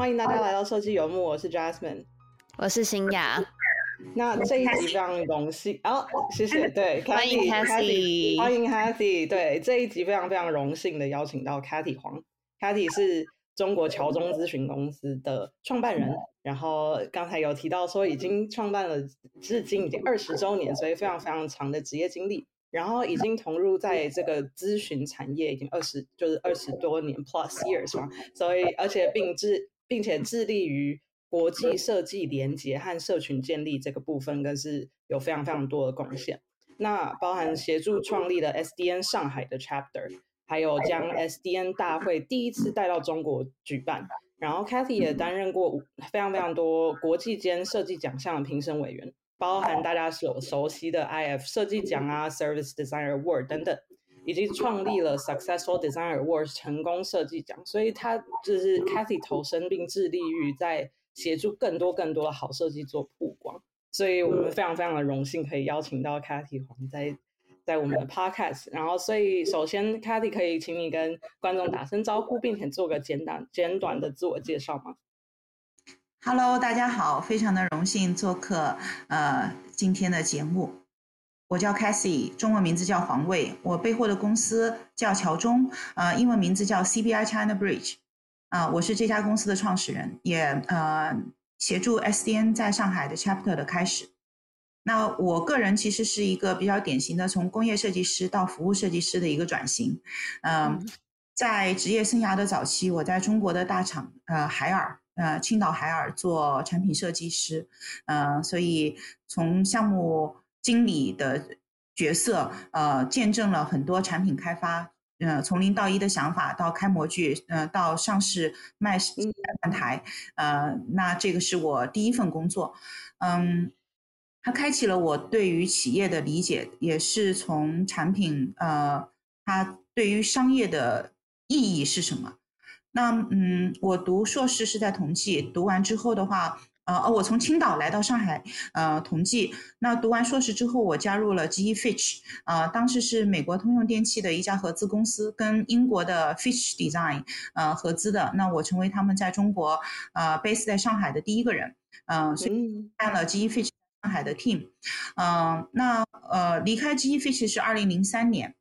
欢迎大家来到设计游牧，我是 Jasmine，我是新雅。那这一集非常荣幸，哦，谢谢，对，欢迎 Cathy，欢迎 Cathy，对，这一集非常非常荣幸的邀请到 Cathy 黄，Cathy 是中国乔中咨询公司的创办人，然后刚才有提到说已经创办了至今已经二十周年，所以非常非常长的职业经历，然后已经投入在这个咨询产业已经二十就是二十多年 plus years 嘛，所以而且并致并且致力于。国际设计连接和社群建立这个部分，更是有非常非常多的贡献。那包含协助创立了 SDN 上海的 chapter，还有将 SDN 大会第一次带到中国举办。然后 Cathy 也担任过非常非常多国际间设计奖项的评审委员，包含大家所熟悉的 IF 设计奖啊、Service Designer Award 等等，以及创立了 Successful Designer Award 成功设计奖。所以他就是 Cathy 投身并致力于在协助更多更多的好设计做曝光，所以我们非常非常的荣幸可以邀请到 Cathy 黄在在我们的 Podcast。然后，所以首先 Cathy 可以请你跟观众打声招呼，并且做个简短简短的自我介绍吗？Hello，大家好，非常的荣幸做客呃今天的节目。我叫 Cassie，中文名字叫黄卫，我背后的公司叫乔中，呃，英文名字叫 CBI China Bridge。啊，我是这家公司的创始人，也呃协助 SDN 在上海的 chapter 的开始。那我个人其实是一个比较典型的从工业设计师到服务设计师的一个转型。嗯，在职业生涯的早期，我在中国的大厂呃海尔呃青岛海尔做产品设计师，呃，所以从项目经理的角色呃见证了很多产品开发。呃，从零到一的想法到开模具，呃，到上市卖万台，呃，那这个是我第一份工作，嗯，它开启了我对于企业的理解，也是从产品，呃，它对于商业的意义是什么？那嗯，我读硕士是在同济，读完之后的话。呃，我从青岛来到上海，呃，同济。那读完硕士之后，我加入了 GE Fitch，呃，当时是美国通用电气的一家合资公司，跟英国的 Fitch Design，呃，合资的。那我成为他们在中国，呃，base 在上海的第一个人，嗯，所以干了 GE Fitch 上海的 team，嗯，那呃，离开 GE Fitch 是二零零三年。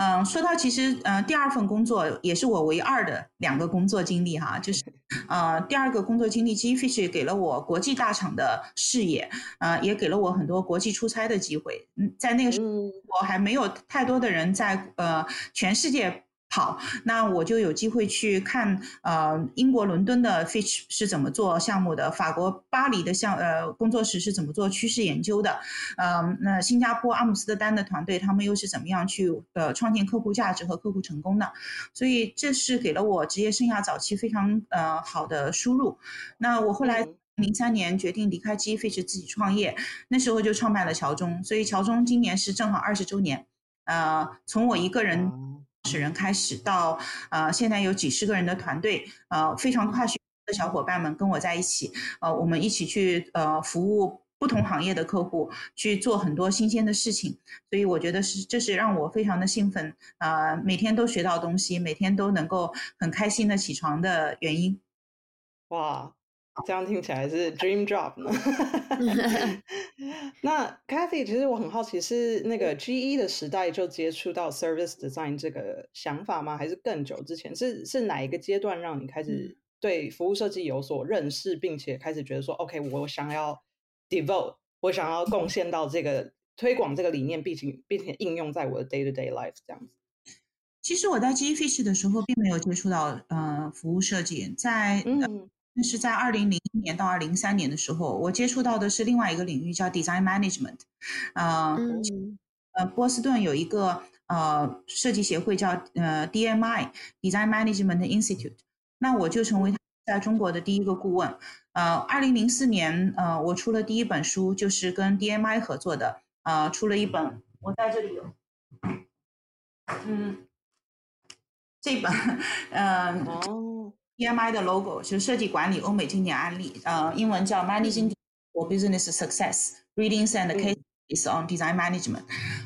嗯，说到其实，嗯，第二份工作也是我唯二的两个工作经历哈，就是，呃，第二个工作经历，G Fish 给了我国际大厂的视野，呃，也给了我很多国际出差的机会。嗯，在那个时候，我还没有太多的人在呃全世界。好，那我就有机会去看，呃，英国伦敦的 Fitch 是怎么做项目的，法国巴黎的项呃工作室是怎么做趋势研究的，呃，那新加坡阿姆斯特丹的团队他们又是怎么样去呃创建客户价值和客户成功的，所以这是给了我职业生涯早期非常呃好的输入。那我后来零三年决定离开 G Fitch 自己创业，那时候就创办了乔中，所以乔中今年是正好二十周年，呃，从我一个人。始人开始到呃，现在有几十个人的团队，呃，非常跨学的小伙伴们跟我在一起，呃，我们一起去呃服务不同行业的客户，去做很多新鲜的事情，所以我觉得是这是让我非常的兴奋，呃，每天都学到东西，每天都能够很开心的起床的原因。哇！这样听起来是 dream job 呢。那 Cathy，其实我很好奇，是那个 GE 的时代就接触到 service design 这个想法吗？还是更久之前？是是哪一个阶段让你开始对服务设计有所认识，并且开始觉得说，OK，我想要 devote，我想要贡献到这个推广这个理念，并且并且应用在我的 day to day life 这样子。其实我在 GE Fish 的时候，并没有接触到呃服务设计，在嗯。那是在二零零一年到二零零三年的时候，我接触到的是另外一个领域，叫 design management。嗯，呃，波士顿有一个呃设计协会叫呃 DMI Design Management Institute。那我就成为在中国的第一个顾问。呃，二零零四年，呃，我出了第一本书，就是跟 DMI 合作的，呃，出了一本，我在这里有，嗯，这本，嗯。哦。EMI 的 logo 是设计管理欧美经典案例，呃，英文叫 Managing for Business Success: Readings and Case is on design management。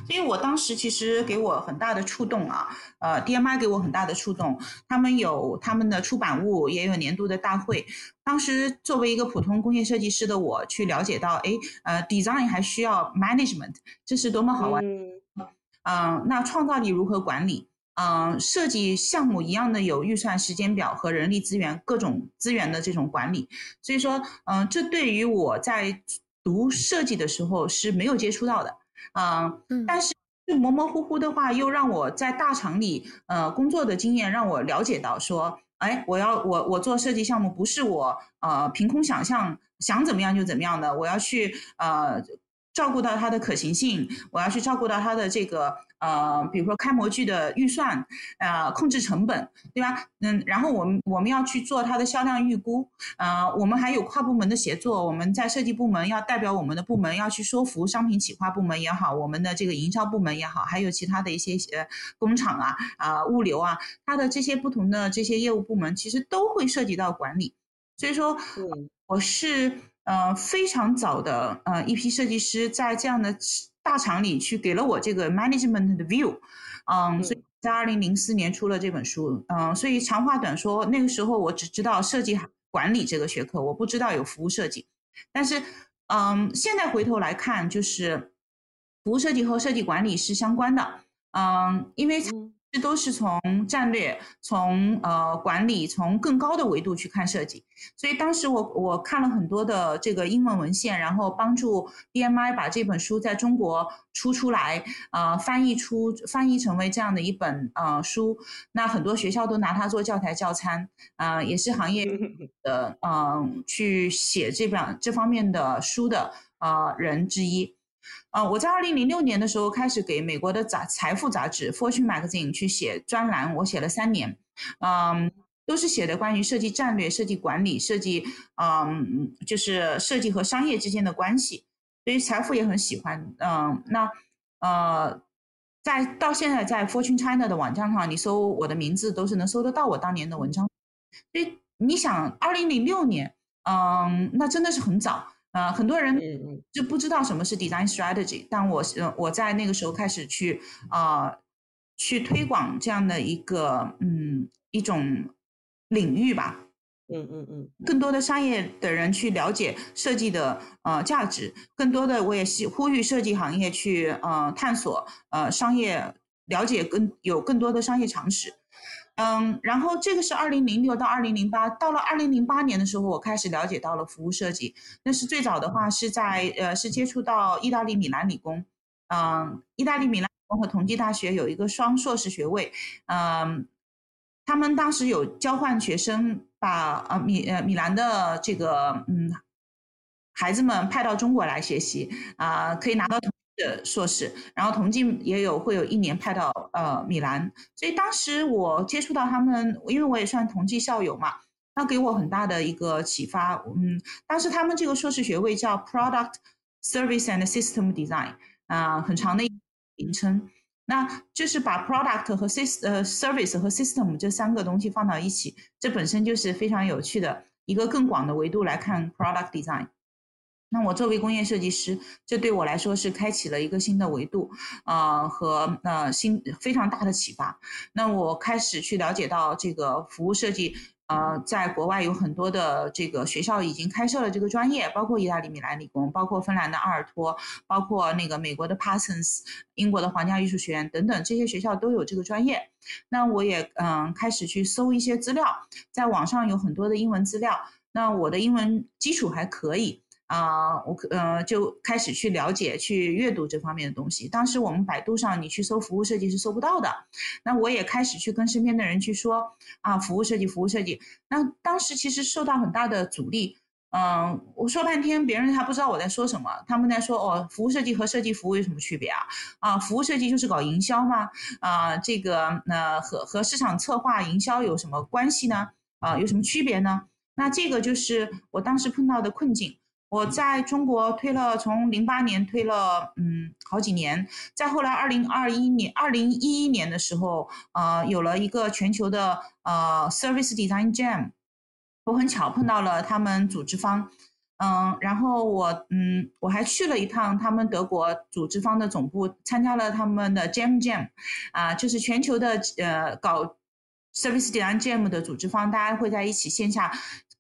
所以我当时其实给我很大的触动啊，呃，DMI 给我很大的触动。他们有他们的出版物，也有年度的大会。当时作为一个普通工业设计师的我，去了解到，哎，呃，design 还需要 management，这是多么好玩。嗯，那创造力如何管理？嗯，设计项目一样的有预算、时间表和人力资源各种资源的这种管理。所以说，嗯，这对于我在读设计的时候是没有接触到的。嗯，但是就模模糊糊的话，又让我在大厂里呃工作的经验让我了解到说，哎，我要我我做设计项目不是我呃凭空想象想怎么样就怎么样的，我要去呃。照顾到它的可行性，我要去照顾到它的这个呃，比如说开模具的预算，呃，控制成本，对吧？嗯，然后我们我们要去做它的销量预估，呃，我们还有跨部门的协作，我们在设计部门要代表我们的部门要去说服商品企划部门也好，我们的这个营销部门也好，还有其他的一些呃工厂啊啊物流啊，它的这些不同的这些业务部门其实都会涉及到管理，所以说，我是。呃，非常早的呃一批设计师在这样的大厂里去给了我这个 management 的 view，嗯，所以在二零零四年出了这本书，嗯，所以长话短说，那个时候我只知道设计管理这个学科，我不知道有服务设计，但是嗯，现在回头来看，就是服务设计和设计管理是相关的，嗯，因为。这都是从战略、从呃管理、从更高的维度去看设计，所以当时我我看了很多的这个英文文献，然后帮助 BMI 把这本书在中国出出来，呃，翻译出翻译成为这样的一本呃书，那很多学校都拿它做教材教参，呃，也是行业 的呃去写这本这方面的书的呃人之一。呃，我在二零零六年的时候开始给美国的杂财富杂志 Fortune Magazine 去写专栏，我写了三年，嗯，都是写的关于设计战略、设计管理、设计，嗯，就是设计和商业之间的关系。所以财富也很喜欢，嗯，那呃，在到现在在 Fortune China 的网站上，你搜我的名字都是能搜得到我当年的文章。所以你想，二零零六年，嗯，那真的是很早。呃，很多人就不知道什么是 design strategy，但我呃我在那个时候开始去啊去推广这样的一个嗯一种领域吧，嗯嗯嗯，更多的商业的人去了解设计的呃价值，更多的我也是呼吁设计行业去呃探索呃商业了解更有更多的商业常识。嗯，然后这个是二零零六到二零零八，到了二零零八年的时候，我开始了解到了服务设计。那是最早的话是在呃，是接触到意大利米兰理工。嗯，意大利米兰理工和同济大学有一个双硕士学位。嗯，他们当时有交换学生，把呃米呃米兰的这个嗯孩子们派到中国来学习啊，可以拿到。的硕士，然后同济也有会有一年派到呃米兰，所以当时我接触到他们，因为我也算同济校友嘛，那给我很大的一个启发。嗯，当时他们这个硕士学位叫 Product Service and System Design，啊，很长的名称，那就是把 Product 和 Sys 呃 Service 和 System 这三个东西放到一起，这本身就是非常有趣的一个更广的维度来看 Product Design。那我作为工业设计师，这对我来说是开启了一个新的维度，呃和呃新非常大的启发。那我开始去了解到这个服务设计，呃，在国外有很多的这个学校已经开设了这个专业，包括意大利米兰理工，包括芬兰的阿尔托，包括那个美国的 Parsons，英国的皇家艺术学院等等，这些学校都有这个专业。那我也嗯开始去搜一些资料，在网上有很多的英文资料。那我的英文基础还可以。啊，我呃就开始去了解、去阅读这方面的东西。当时我们百度上你去搜服务设计是搜不到的，那我也开始去跟身边的人去说啊，服务设计、服务设计。那当时其实受到很大的阻力，嗯，我说半天别人还不知道我在说什么。他们在说哦，服务设计和设计服务有什么区别啊？啊，服务设计就是搞营销吗？啊，这个那和和市场策划、营销有什么关系呢？啊，有什么区别呢？那这个就是我当时碰到的困境。我在中国推了，从零八年推了，嗯，好几年。再后来，二零二一年、二零一一年的时候，呃，有了一个全球的呃 Service Design Jam。我很巧碰到了他们组织方，嗯，然后我嗯我还去了一趟他们德国组织方的总部，参加了他们的 Jam Jam，啊，就是全球的呃搞 Service Design Jam 的组织方，大家会在一起线下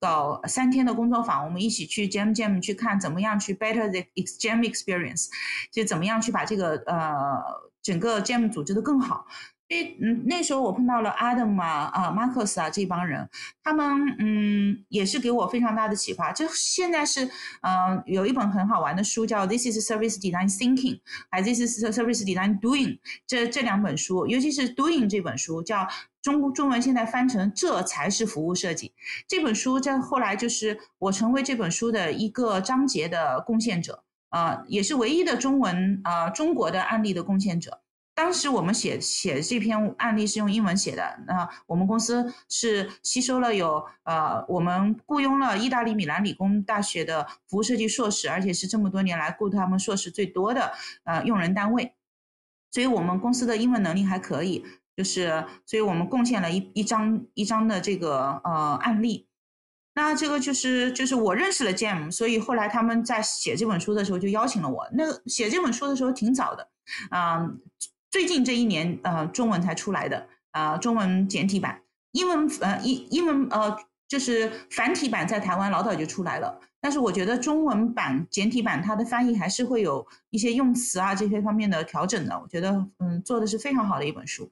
搞三天的工作坊，我们一起去 Jam Jam 去看怎么样去 better the Jam experience，就怎么样去把这个呃整个 Jam 组织的更好。因嗯，那时候我碰到了 Adam 啊、啊 Marcus 啊这帮人，他们嗯也是给我非常大的启发。就现在是嗯有一本很好玩的书叫《This is Service Design Thinking》，还《This is Service Design Doing》这这两本书，尤其是《Doing》这本书，叫中中文现在翻成“这才是服务设计”。这本书在后来就是我成为这本书的一个章节的贡献者，呃，也是唯一的中文呃中国的案例的贡献者。当时我们写写这篇案例是用英文写的，那我们公司是吸收了有呃，我们雇佣了意大利米兰理工大学的服务设计硕士，而且是这么多年来雇他们硕士最多的呃用人单位，所以我们公司的英文能力还可以，就是所以我们贡献了一一张一张的这个呃案例，那这个就是就是我认识了 Jam，所以后来他们在写这本书的时候就邀请了我，那写这本书的时候挺早的，啊。最近这一年，呃，中文才出来的，啊，中文简体版，英文，呃，英英文，呃，就是繁体版在台湾老早就出来了，但是我觉得中文版简体版它的翻译还是会有一些用词啊这些方面的调整的，我觉得，嗯，做的是非常好的一本书，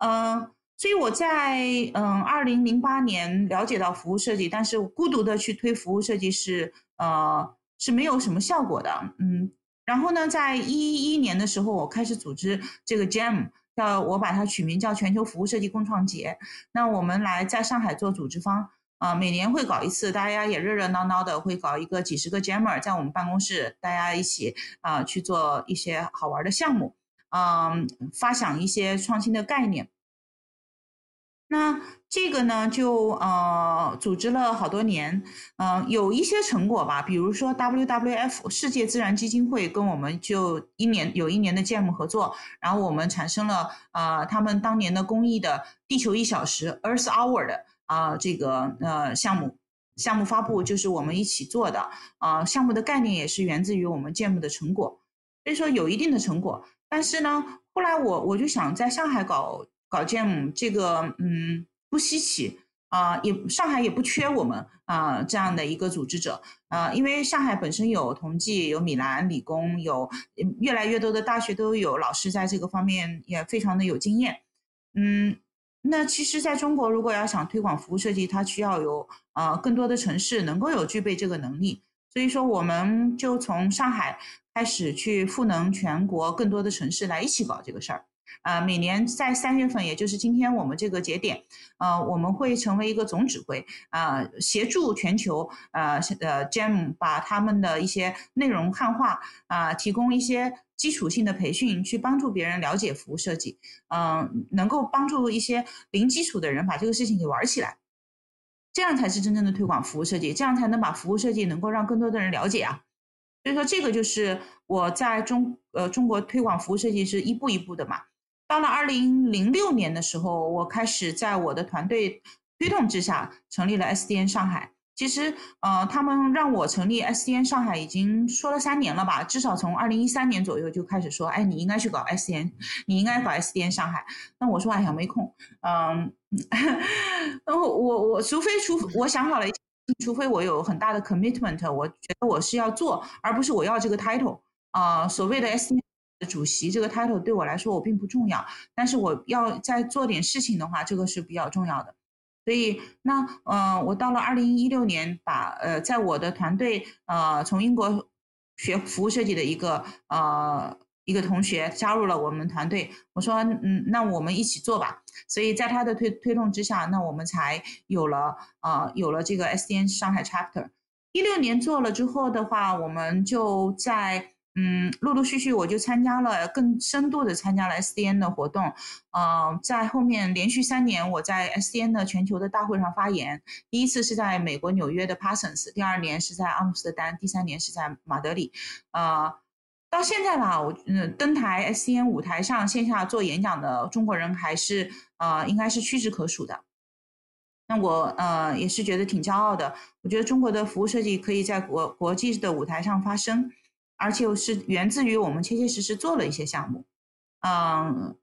嗯，所以我在，嗯，二零零八年了解到服务设计，但是孤独的去推服务设计是，呃，是没有什么效果的，嗯。然后呢，在一一年的时候，我开始组织这个 Jam，叫我把它取名叫全球服务设计共创节。那我们来在上海做组织方，啊，每年会搞一次，大家也热热闹闹的，会搞一个几十个 Jammer 在我们办公室，大家一起啊去做一些好玩的项目，嗯，发想一些创新的概念。那这个呢，就呃组织了好多年，嗯，有一些成果吧。比如说 WWF 世界自然基金会跟我们就一年有一年的 Jam 合作，然后我们产生了呃他们当年的公益的地球一小时 Earth Hour 的啊这个呃项目项目发布就是我们一起做的啊项目的概念也是源自于我们 Jam 的成果，所以说有一定的成果。但是呢，后来我我就想在上海搞。搞 Jam 这个嗯不稀奇啊，也上海也不缺我们啊这样的一个组织者啊，因为上海本身有同济，有米兰理工，有越来越多的大学都有老师在这个方面也非常的有经验。嗯，那其实在中国，如果要想推广服务设计，它需要有啊更多的城市能够有具备这个能力，所以说我们就从上海开始去赋能全国更多的城市来一起搞这个事儿。呃，每年在三月份，也就是今天我们这个节点，呃，我们会成为一个总指挥，啊，协助全球，呃，呃，Jam 把他们的一些内容汉化，啊，提供一些基础性的培训，去帮助别人了解服务设计，嗯，能够帮助一些零基础的人把这个事情给玩起来，这样才是真正的推广服务设计，这样才能把服务设计能够让更多的人了解啊。所以说，这个就是我在中，呃，中国推广服务设计是一步一步的嘛。到了二零零六年的时候，我开始在我的团队推动之下成立了 SDN 上海。其实，呃，他们让我成立 SDN 上海已经说了三年了吧？至少从二零一三年左右就开始说，哎，你应该去搞 SDN，你应该搞 SDN 上海。那我说，哎呀，没空。嗯，然后我我除非除我想好了，除非我有很大的 commitment，我觉得我是要做，而不是我要这个 title 啊。所谓的 SDN。主席这个 title 对我来说我并不重要，但是我要再做点事情的话，这个是比较重要的。所以那嗯，我到了二零一六年，把呃在我的团队呃从英国学服务设计的一个呃一个同学加入了我们团队，我说嗯那我们一起做吧。所以在他的推推动之下，那我们才有了呃有了这个 SDN 上海 chapter。一六年做了之后的话，我们就在。嗯，陆陆续续我就参加了更深度的参加了 SDN 的活动，嗯，在后面连续三年我在 SDN 的全球的大会上发言，第一次是在美国纽约的 Parsons，第二年是在阿姆斯特丹，第三年是在马德里，呃，到现在吧，我嗯登台 SDN 舞台上线下做演讲的中国人还是呃应该是屈指可数的。那我呃也是觉得挺骄傲的。我觉得中国的服务设计可以在国国际的舞台上发声，而且是源自于我们切切实实做了一些项目。嗯，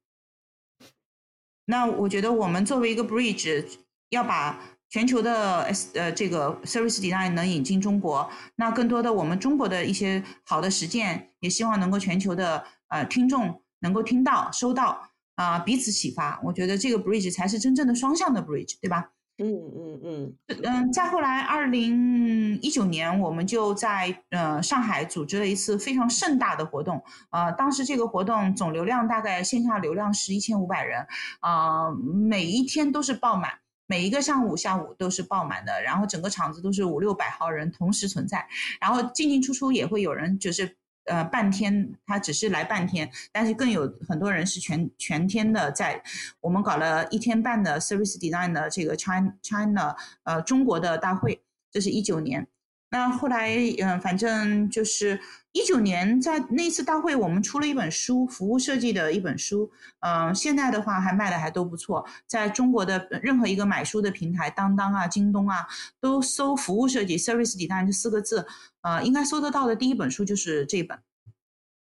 那我觉得我们作为一个 bridge，要把全球的 S 呃这个 service design 能引进中国，那更多的我们中国的一些好的实践，也希望能够全球的呃听众能够听到收到啊彼此启发。我觉得这个 bridge 才是真正的双向的 bridge，对吧？嗯嗯嗯嗯。再后来，二零一九年我们就在呃上海组织了一次非常盛大的活动，呃当时这个活动总流量大概线下流量是一千五百人，啊每一天都是爆满。每一个上午下午都是爆满的，然后整个场子都是五六百号人同时存在，然后进进出出也会有人就是呃半天，他只是来半天，但是更有很多人是全全天的在。我们搞了一天半的 Service Design 的这个 China China 呃中国的大会，这是一九年。那后来嗯，反正就是。一九年在那次大会，我们出了一本书，服务设计的一本书。嗯，现在的话还卖的还都不错，在中国的任何一个买书的平台，当当啊、京东啊，都搜“服务设计 ”（Service Design） 这四个字，呃，应该搜得到的第一本书就是这本。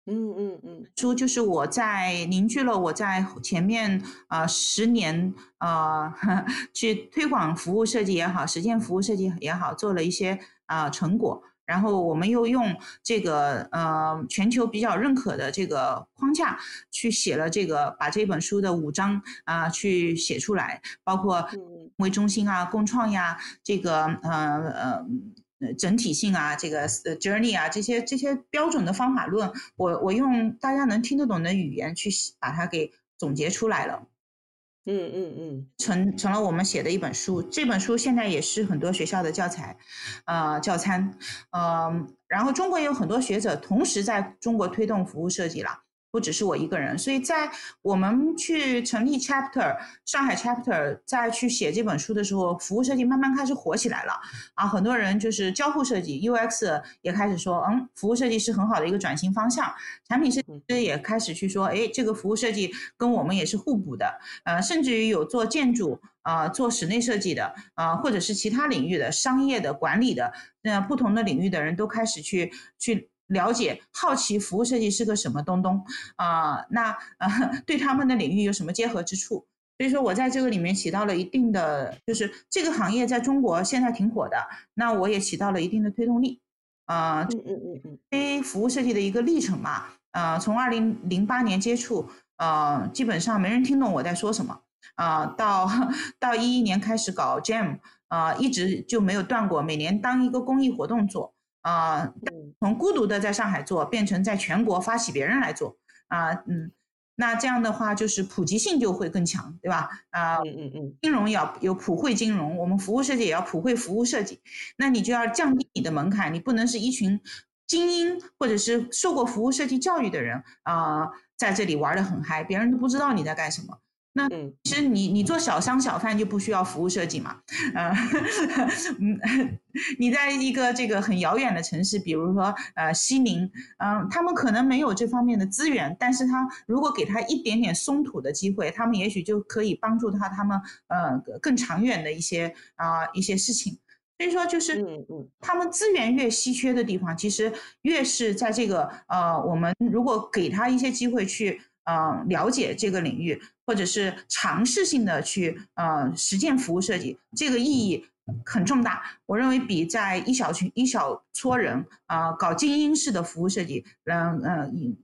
嗯嗯嗯，书就是我在凝聚了我在前面呃十年呃 去推广服务设计也好，实践服务设计也好，做了一些啊成果。然后我们又用这个呃全球比较认可的这个框架去写了这个，把这本书的五章啊去写出来，包括为中心啊、共创呀，这个呃呃整体性啊，这个 journey 啊这些这些标准的方法论，我我用大家能听得懂的语言去把它给总结出来了。嗯嗯嗯，成成了我们写的一本书，这本书现在也是很多学校的教材，呃教参，嗯，然后中国也有很多学者同时在中国推动服务设计了。不只是我一个人，所以在我们去成立 chapter 上海 chapter，再去写这本书的时候，服务设计慢慢开始火起来了啊！很多人就是交互设计 UX 也开始说，嗯，服务设计是很好的一个转型方向。产品设计师也开始去说，哎，这个服务设计跟我们也是互补的。呃，甚至于有做建筑啊，做室内设计的啊，或者是其他领域的商业的管理的，那不同的领域的人都开始去去。了解、好奇服务设计是个什么东东啊？那呃，对他们的领域有什么结合之处？所以说我在这个里面起到了一定的，就是这个行业在中国现在挺火的，那我也起到了一定的推动力啊。嗯嗯嗯嗯。非服务设计的一个历程嘛，呃，从二零零八年接触，呃，基本上没人听懂我在说什么啊，到到一一年开始搞 Jam，啊，一直就没有断过，每年当一个公益活动做。啊，从孤独的在上海做，变成在全国发起别人来做啊，嗯，那这样的话就是普及性就会更强，对吧？啊，嗯嗯嗯，金融要有普惠金融，我们服务设计也要普惠服务设计，那你就要降低你的门槛，你不能是一群精英或者是受过服务设计教育的人啊，在这里玩的很嗨，别人都不知道你在干什么。那其实你你做小商小贩就不需要服务设计嘛，呃，嗯，你在一个这个很遥远的城市，比如说呃西宁，嗯，他们可能没有这方面的资源，但是他如果给他一点点松土的机会，他们也许就可以帮助他他们呃更长远的一些啊一些事情。所以说就是他们资源越稀缺的地方，其实越是在这个呃我们如果给他一些机会去。嗯，了解这个领域，或者是尝试性的去呃实践服务设计，这个意义很重大。我认为比在一小群一小撮人啊搞精英式的服务设计，嗯嗯，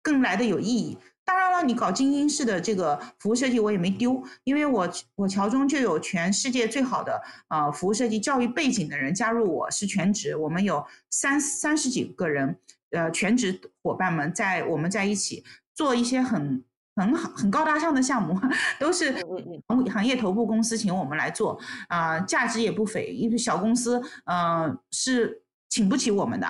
更来的有意义。当然了，你搞精英式的这个服务设计，我也没丢，因为我我桥中就有全世界最好的啊服务设计教育背景的人加入，我是全职，我们有三三十几个人，呃，全职伙伴们在我们在一起。做一些很很好、很高大上的项目，都是行行业头部公司请我们来做啊，价值也不菲。因为小公司，嗯，是请不起我们的。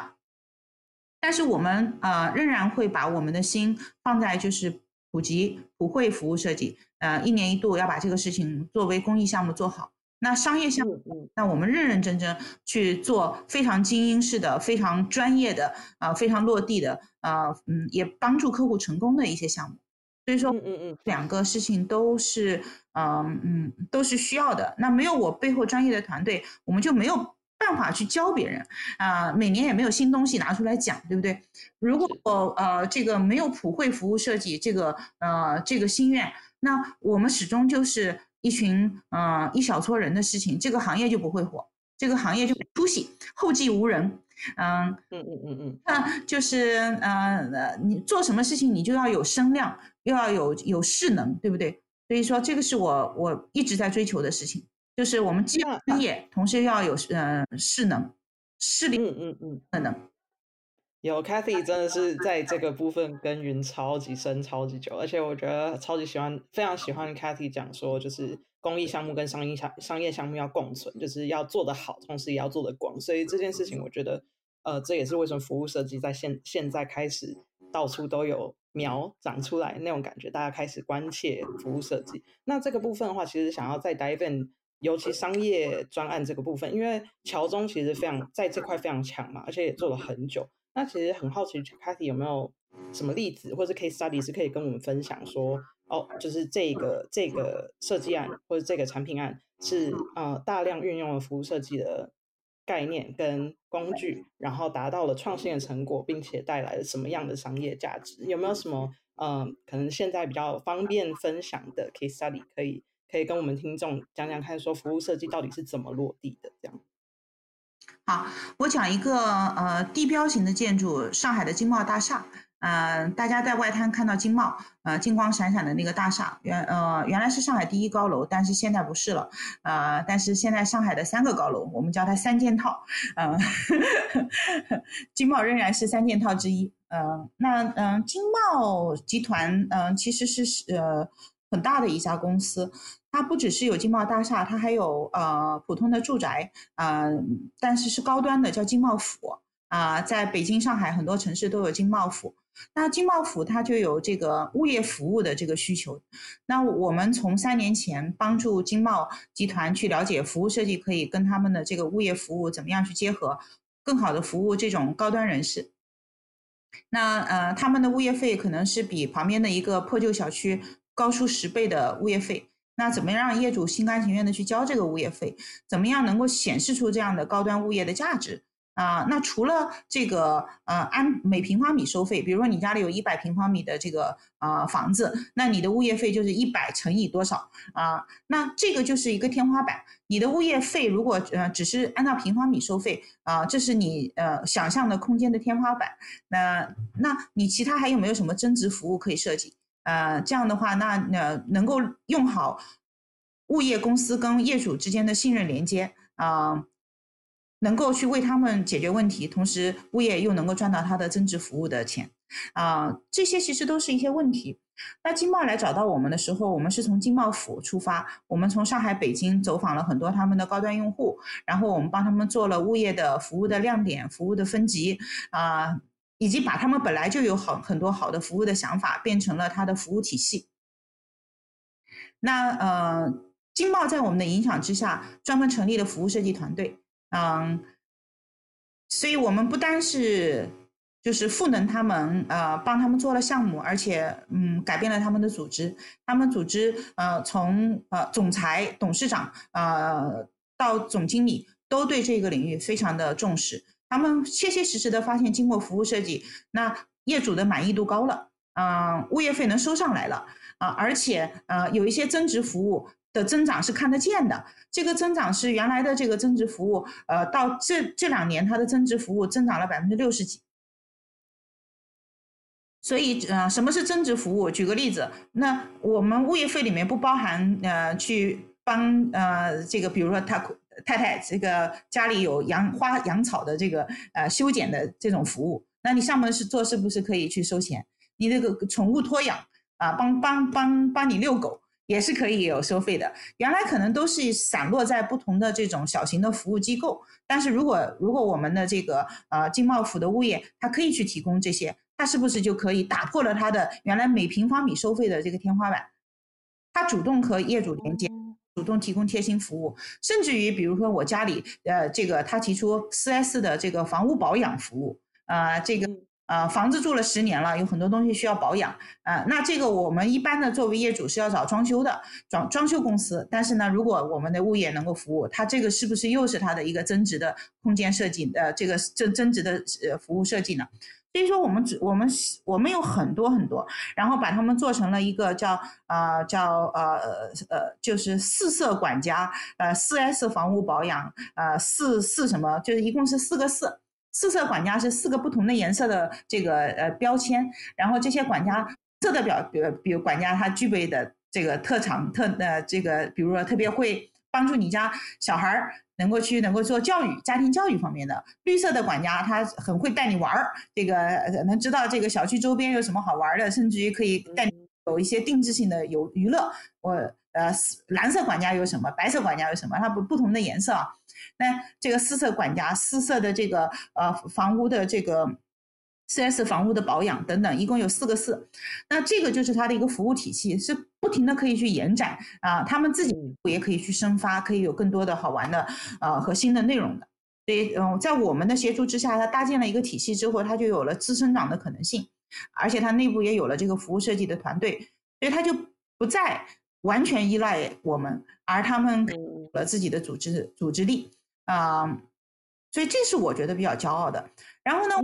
但是我们呃仍然会把我们的心放在就是普及普惠服务设计，呃，一年一度要把这个事情作为公益项目做好。那商业项目，那我们认认真真去做非常精英式的、非常专业的、啊非常落地的、啊嗯，也帮助客户成功的一些项目。所以说，嗯嗯嗯，两个事情都是，嗯嗯，都是需要的。那没有我背后专业的团队，我们就没有办法去教别人啊。每年也没有新东西拿出来讲，对不对？如果呃这个没有普惠服务设计这个呃这个心愿，那我们始终就是一群嗯一小撮人的事情，这个行业就不会火，这个行业就出息，后继无人。嗯嗯嗯嗯嗯，那就是呃，你做什么事情你就要有声量，又要有有势能，对不对？所以说这个是我我一直在追求的事情，就是我们既要专业，同时又要有呃势能、势力，嗯嗯嗯，可能。有 Cathy 真的是在这个部分耕耘超级深、超级久，而且我觉得超级喜欢，非常喜欢 Cathy 讲说，就是公益项目跟商业项商业项目要共存，就是要做得好，同时也要做得广。所以这件事情，我觉得，呃，这也是为什么服务设计在现现在开始到处都有苗长出来那种感觉，大家开始关切服务设计。那这个部分的话，其实想要再 dive in，尤其商业专案这个部分，因为乔中其实非常在这块非常强嘛，而且也做了很久。那其实很好奇，Cathy 有没有什么例子或者 case study 是可以跟我们分享说，哦，就是这个这个设计案或者这个产品案是呃大量运用了服务设计的概念跟工具，然后达到了创新的成果，并且带来了什么样的商业价值？有没有什么嗯，可能现在比较方便分享的 case study 可以可以跟我们听众讲讲看，说服务设计到底是怎么落地的这样？啊，我讲一个呃地标型的建筑，上海的金茂大厦。嗯，大家在外滩看到金茂，呃，金光闪闪的那个大厦，原呃原来是上海第一高楼，但是现在不是了。呃，但是现在上海的三个高楼，我们叫它三件套。嗯，金茂仍然是三件套之一。嗯，那嗯金茂集团嗯其实是呃很大的一家公司。它不只是有金茂大厦，它还有呃普通的住宅，呃，但是是高端的，叫金茂府啊，在北京、上海很多城市都有金茂府。那金茂府它就有这个物业服务的这个需求。那我们从三年前帮助金茂集团去了解服务设计可以跟他们的这个物业服务怎么样去结合，更好的服务这种高端人士。那呃，他们的物业费可能是比旁边的一个破旧小区高出十倍的物业费。那怎么样让业主心甘情愿的去交这个物业费？怎么样能够显示出这样的高端物业的价值啊？那除了这个呃按每平方米收费，比如说你家里有一百平方米的这个呃房子，那你的物业费就是一百乘以多少啊？那这个就是一个天花板。你的物业费如果呃只是按照平方米收费啊，这是你呃想象的空间的天花板。那那你其他还有没有什么增值服务可以设计？呃，这样的话，那呃能够用好物业公司跟业主之间的信任连接啊，能够去为他们解决问题，同时物业又能够赚到他的增值服务的钱啊，这些其实都是一些问题。那金茂来找到我们的时候，我们是从金茂府出发，我们从上海、北京走访了很多他们的高端用户，然后我们帮他们做了物业的服务的亮点、服务的分级啊。以及把他们本来就有好很多好的服务的想法变成了他的服务体系。那呃，金茂在我们的影响之下，专门成立了服务设计团队。嗯，所以我们不单是就是赋能他们，呃，帮他们做了项目，而且嗯，改变了他们的组织。他们组织呃，从呃总裁、董事长呃到总经理，都对这个领域非常的重视。他们切切实实的发现，经过服务设计，那业主的满意度高了，嗯，物业费能收上来了，啊，而且呃，有一些增值服务的增长是看得见的。这个增长是原来的这个增值服务，呃，到这这两年它的增值服务增长了百分之六十几。所以，呃，什么是增值服务？举个例子，那我们物业费里面不包含呃去帮呃这个，比如说他。太太，这个家里有养花养草的这个呃修剪的这种服务，那你上门是做是不是可以去收钱？你那个宠物托养啊，帮帮帮帮你遛狗也是可以有收费的。原来可能都是散落在不同的这种小型的服务机构，但是如果如果我们的这个呃金茂府的物业，它可以去提供这些，它是不是就可以打破了它的原来每平方米收费的这个天花板？它主动和业主连接。主动提供贴心服务，甚至于比如说我家里，呃，这个他提出四 S 的这个房屋保养服务，啊，这个呃，房子住了十年了，有很多东西需要保养，啊，那这个我们一般的作为业主是要找装修的装装修公司，但是呢，如果我们的物业能够服务，它这个是不是又是它的一个增值的空间设计呃，这个增增值的呃服务设计呢？所以说我们只我们我们有很多很多，然后把它们做成了一个叫呃叫呃呃就是四色管家呃四 S 房屋保养呃四四什么就是一共是四个四。四色管家是四个不同的颜色的这个呃标签，然后这些管家色的表，比如比如管家他具备的这个特长特呃这个，比如说特别会帮助你家小孩儿能够去能够做教育家庭教育方面的。绿色的管家他很会带你玩儿，这个能知道这个小区周边有什么好玩的，甚至于可以带你有一些定制性的游娱乐。我呃蓝色管家有什么，白色管家有什么，它不不同的颜色啊。那这个四色管家、四色的这个呃房屋的这个四 S 房屋的保养等等，一共有四个四。那这个就是它的一个服务体系，是不停的可以去延展啊，他们自己也可以去生发，可以有更多的好玩的呃和新的内容的。所以嗯，在我们的协助之下，它搭建了一个体系之后，它就有了自生长的可能性，而且它内部也有了这个服务设计的团队，所以它就不再完全依赖我们，而他们有了自己的组织组织力。啊，所以这是我觉得比较骄傲的。然后呢，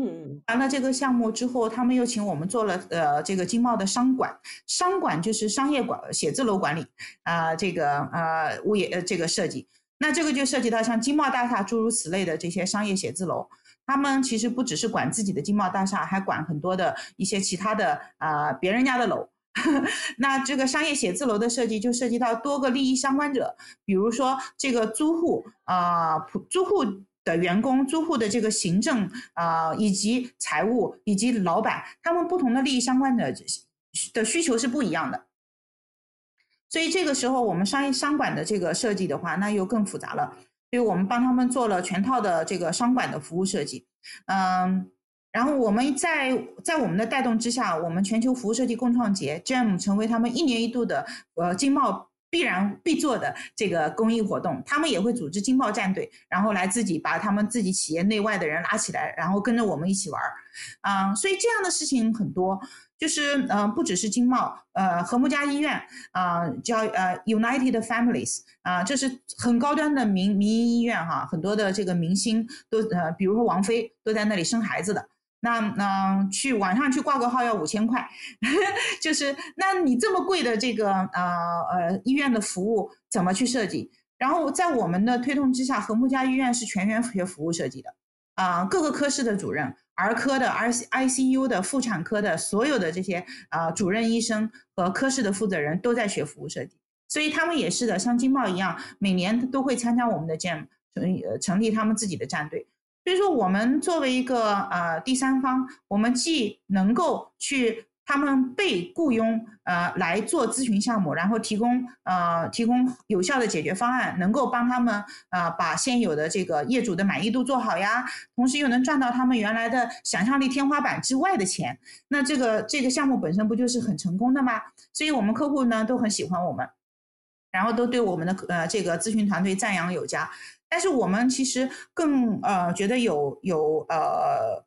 完了这个项目之后，他们又请我们做了呃这个经贸的商管，商管就是商业管写字楼管理啊，这个呃物业呃这个设计。那这个就涉及到像经贸大厦诸如此类的这些商业写字楼，他们其实不只是管自己的经贸大厦，还管很多的一些其他的啊别人家的楼。那这个商业写字楼的设计就涉及到多个利益相关者，比如说这个租户啊，租户的员工、租户的这个行政啊，以及财务以及老板，他们不同的利益相关的的需求是不一样的。所以这个时候我们商业商管的这个设计的话，那又更复杂了。所以我们帮他们做了全套的这个商管的服务设计，嗯。然后我们在在我们的带动之下，我们全球服务设计共创节 Jam 成为他们一年一度的呃经贸必然必做的这个公益活动。他们也会组织经贸战队，然后来自己把他们自己企业内外的人拉起来，然后跟着我们一起玩儿。啊，所以这样的事情很多，就是嗯，不只是经贸，呃，和睦家医院啊，叫呃 United Families 啊，这是很高端的民民营医院哈，很多的这个明星都呃，比如说王菲都在那里生孩子的。那嗯，去晚上去挂个号要五千块，就是那你这么贵的这个呃呃医院的服务怎么去设计？然后在我们的推动之下，和睦家医院是全员学服务设计的啊，各个科室的主任、儿科的、R C I C U 的、妇产科的所有的这些啊主任医生和科室的负责人都在学服务设计，所以他们也是的，像金茂一样，每年都会参加我们的 Jam，成成立他们自己的战队。所以说，我们作为一个呃第三方，我们既能够去他们被雇佣呃来做咨询项目，然后提供呃提供有效的解决方案，能够帮他们啊把现有的这个业主的满意度做好呀，同时又能赚到他们原来的想象力天花板之外的钱，那这个这个项目本身不就是很成功的吗？所以我们客户呢都很喜欢我们，然后都对我们的呃这个咨询团队赞扬有加。但是我们其实更呃觉得有有呃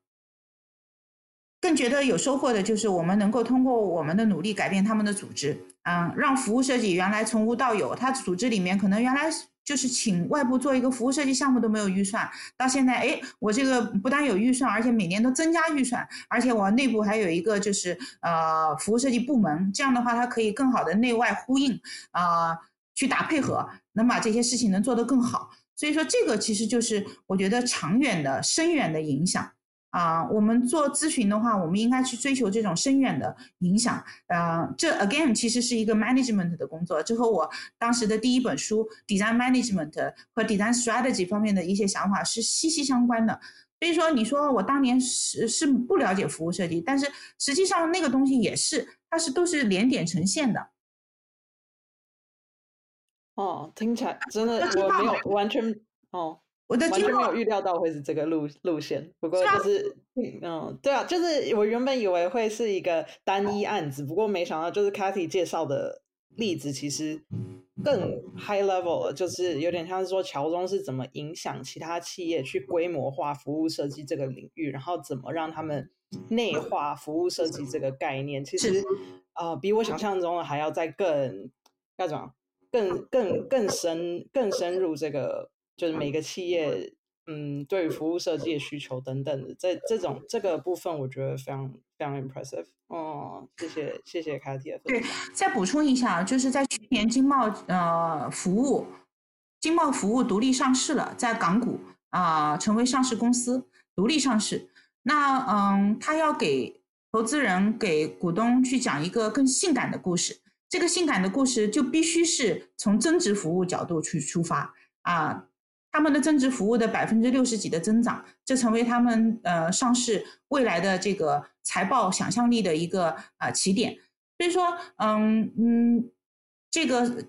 更觉得有收获的就是我们能够通过我们的努力改变他们的组织，嗯，让服务设计原来从无到有，他组织里面可能原来就是请外部做一个服务设计项目都没有预算，到现在哎，我这个不但有预算，而且每年都增加预算，而且我内部还有一个就是呃服务设计部门，这样的话它可以更好的内外呼应啊，去打配合，能把这些事情能做得更好。所以说，这个其实就是我觉得长远的、深远的影响啊。我们做咨询的话，我们应该去追求这种深远的影响。呃，这 again 其实是一个 management 的工作，这和我当时的第一本书 design management 和 design strategy 方面的一些想法是息息相关的。所以说，你说我当年是是不了解服务设计，但是实际上那个东西也是，它是都是连点成线的。哦，听起来真的我没有完全哦，我的完全没有预料到会是这个路路线。不过就是嗯，对啊，就是我原本以为会是一个单一案子，不过没想到就是 Cathy 介绍的例子，其实更 high level，就是有点像是说乔中是怎么影响其他企业去规模化服务设计这个领域，然后怎么让他们内化服务设计这个概念。其实，呃，比我想象中的还要再更要怎么更更更深更深入这个，就是每个企业。嗯，对于服务设计的需求等等的，在这种这个部分，我觉得非常非常 impressive。哦，谢谢谢谢凯蒂。对，再补充一下，就是在去年经贸呃服务，经贸服务独立上市了，在港股啊成为上市公司，独立上市。那嗯，他要给投资人、给股东去讲一个更性感的故事。这个性感的故事就必须是从增值服务角度去出发啊。他们的增值服务的百分之六十几的增长，这成为他们呃上市未来的这个财报想象力的一个啊起点。所以说，嗯嗯，这个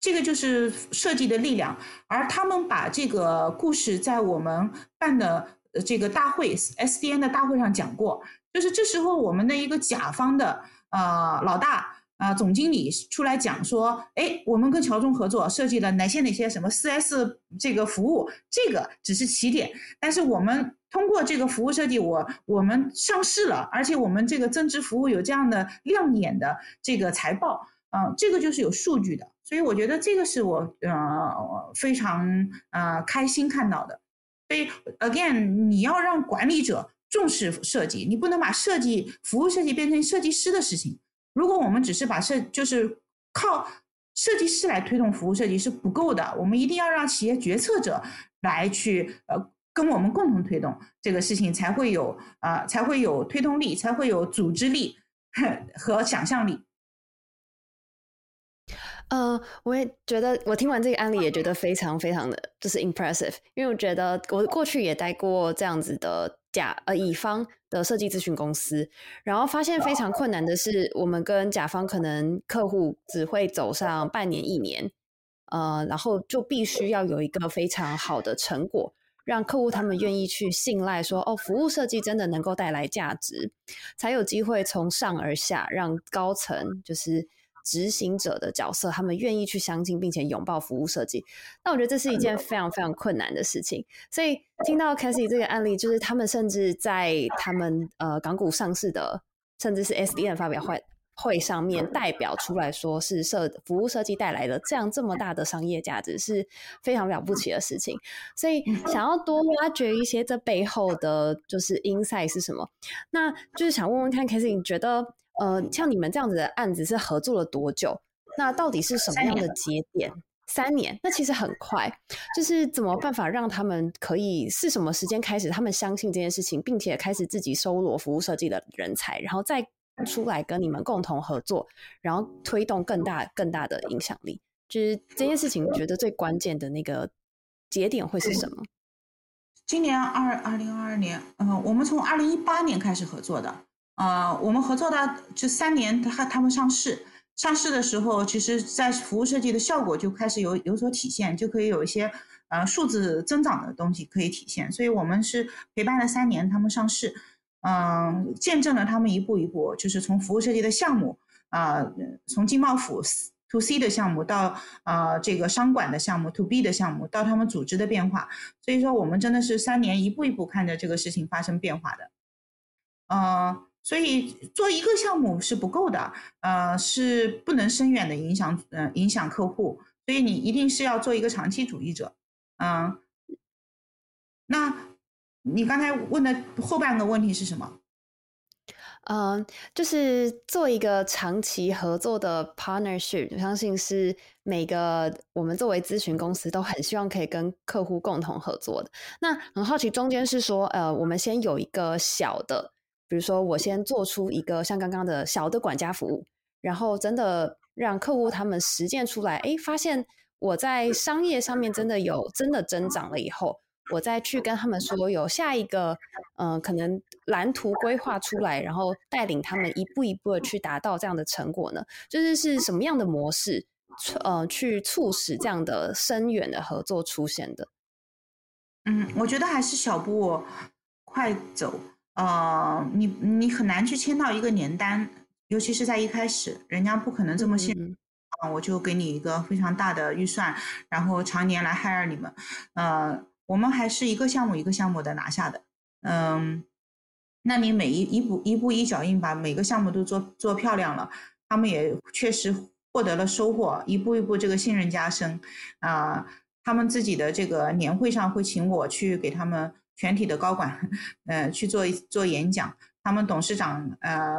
这个就是设计的力量。而他们把这个故事在我们办的这个大会 SDN 的大会上讲过，就是这时候我们的一个甲方的呃老大。啊，总经理出来讲说，哎，我们跟乔中合作设计了哪些哪些什么四 S 这个服务，这个只是起点，但是我们通过这个服务设计，我我们上市了，而且我们这个增值服务有这样的亮眼的这个财报，啊，这个就是有数据的，所以我觉得这个是我呃非常呃开心看到的。所以 again，你要让管理者重视设计，你不能把设计服务设计变成设计师的事情。如果我们只是把设就是靠设计师来推动服务设计是不够的，我们一定要让企业决策者来去呃跟我们共同推动这个事情，才会有啊才会有推动力，才会有组织力 和想象力。呃，我也觉得，我听完这个案例也觉得非常非常的就是 impressive，因为我觉得我过去也待过这样子的甲呃乙方的设计咨询公司，然后发现非常困难的是，我们跟甲方可能客户只会走上半年一年，呃，然后就必须要有一个非常好的成果，让客户他们愿意去信赖，说哦，服务设计真的能够带来价值，才有机会从上而下让高层就是。执行者的角色，他们愿意去相信并且拥抱服务设计，那我觉得这是一件非常非常困难的事情。所以听到 c a s i e 这个案例，就是他们甚至在他们呃港股上市的，甚至是 SDN 发表会会上面代表出来说，是设服务设计带来的这样这么大的商业价值，是非常了不起的事情。所以想要多挖掘一些这背后的就是 insight 是什么，那就是想问问看 c a s i e 你觉得？呃，像你们这样子的案子是合作了多久？那到底是什么样的节点？三年，那其实很快。就是怎么办法让他们可以是什么时间开始，他们相信这件事情，并且开始自己搜罗服务设计的人才，然后再出来跟你们共同合作，然后推动更大更大的影响力。就是这件事情，觉得最关键的那个节点会是什么？今年二二零二二年，嗯，我们从二零一八年开始合作的。呃，我们合作的这三年，他他们上市，上市的时候，其实在服务设计的效果就开始有有所体现，就可以有一些呃数字增长的东西可以体现。所以我们是陪伴了三年，他们上市，嗯，见证了他们一步一步，就是从服务设计的项目啊，从经贸府 to C 的项目到啊这个商管的项目 to B 的项目，到他们组织的变化。所以说，我们真的是三年一步一步看着这个事情发生变化的，嗯。所以做一个项目是不够的，呃，是不能深远的影响，呃，影响客户。所以你一定是要做一个长期主义者，嗯。那你刚才问的后半个问题是什么？嗯，就是做一个长期合作的 partnership，我相信是每个我们作为咨询公司都很希望可以跟客户共同合作的。那很好奇，中间是说，呃，我们先有一个小的。比如说，我先做出一个像刚刚的小的管家服务，然后真的让客户他们实践出来，哎，发现我在商业上面真的有真的增长了以后，我再去跟他们说有下一个，嗯，可能蓝图规划出来，然后带领他们一步一步的去达到这样的成果呢？就是是什么样的模式，呃，去促使这样的深远的合作出现的？嗯，我觉得还是小步快走。呃，你你很难去签到一个年单，尤其是在一开始，人家不可能这么信。啊我就给你一个非常大的预算，然后常年来 hire 你们。呃，我们还是一个项目一个项目的拿下的。嗯，那你每一一步一步一脚印把每个项目都做做漂亮了，他们也确实获得了收获，一步一步这个信任加深。啊，他们自己的这个年会上会请我去给他们全体的高管，呃，去做做演讲。他们董事长呃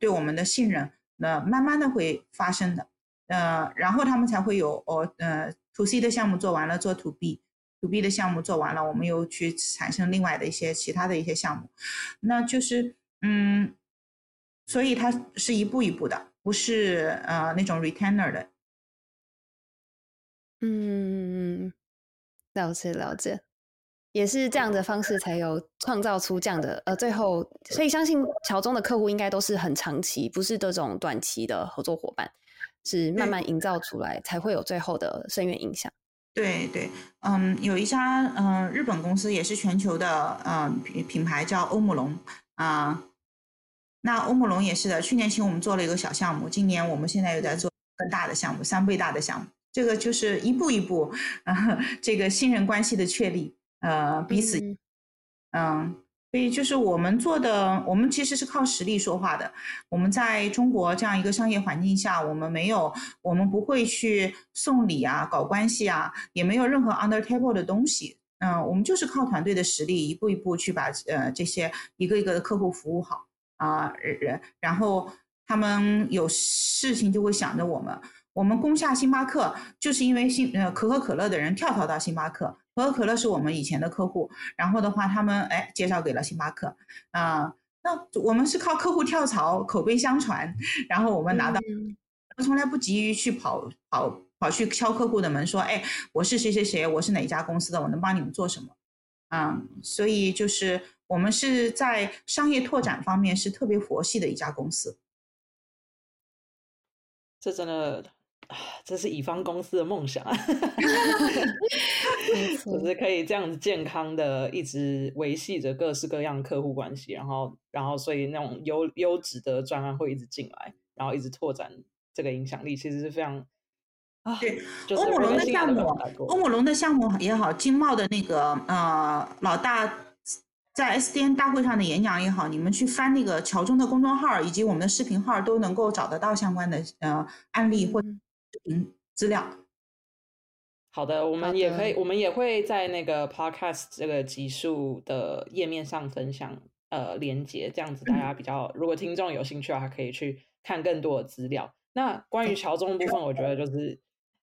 对我们的信任，那慢慢的会发生的。呃，然后他们才会有哦，呃，to C 的项目做完了，做 to B，to B 的项目做完了，我们又去产生另外的一些其他的一些项目，那就是嗯，所以它是一步一步的，不是呃那种 retainer 的。嗯，了解了解，也是这样的方式才有创造出这样的呃最后，所以相信乔中的客户应该都是很长期，不是这种短期的合作伙伴。是慢慢营造出来，才会有最后的深远影响。对对，嗯，有一家嗯日本公司也是全球的嗯品品牌叫欧姆龙啊，那欧姆龙也是的，去年请我们做了一个小项目，今年我们现在又在做更大的项目，三倍大的项目。这个就是一步一步啊，这个信任关系的确立，呃，彼此嗯。所以就是我们做的，我们其实是靠实力说话的。我们在中国这样一个商业环境下，我们没有，我们不会去送礼啊、搞关系啊，也没有任何 under table 的东西。嗯，我们就是靠团队的实力，一步一步去把呃这些一个一个的客户服务好啊，然然后他们有事情就会想着我们。我们攻下星巴克，就是因为星呃可口可乐的人跳槽到星巴克。可口可乐是我们以前的客户，然后的话，他们哎介绍给了星巴克啊。那我们是靠客户跳槽，口碑相传，然后我们拿到，我们从来不急于去跑跑跑去敲客户的门，说哎我是谁谁谁，我是哪家公司的，我能帮你们做什么？啊，所以就是我们是在商业拓展方面是特别佛系的一家公司。这真的。啊，这是乙方公司的梦想啊，就是可以这样子健康的一直维系着各式各样客户关系，然后，然后，所以那种优优质的专案会一直进来，然后一直拓展这个影响力，其实是非常啊。对，欧姆龙的项目，欧姆龙的项目也好，经贸的那个呃老大在 SDN 大会上的演讲也好，你们去翻那个乔中的公众号以及我们的视频号，都能够找得到相关的呃案例或。嗯，资料。好的，我们也可以，我们也会在那个 podcast 这个集数的页面上分享呃连接，这样子大家比较，如果听众有兴趣的话，可以去看更多的资料。那关于乔中部分，我觉得就是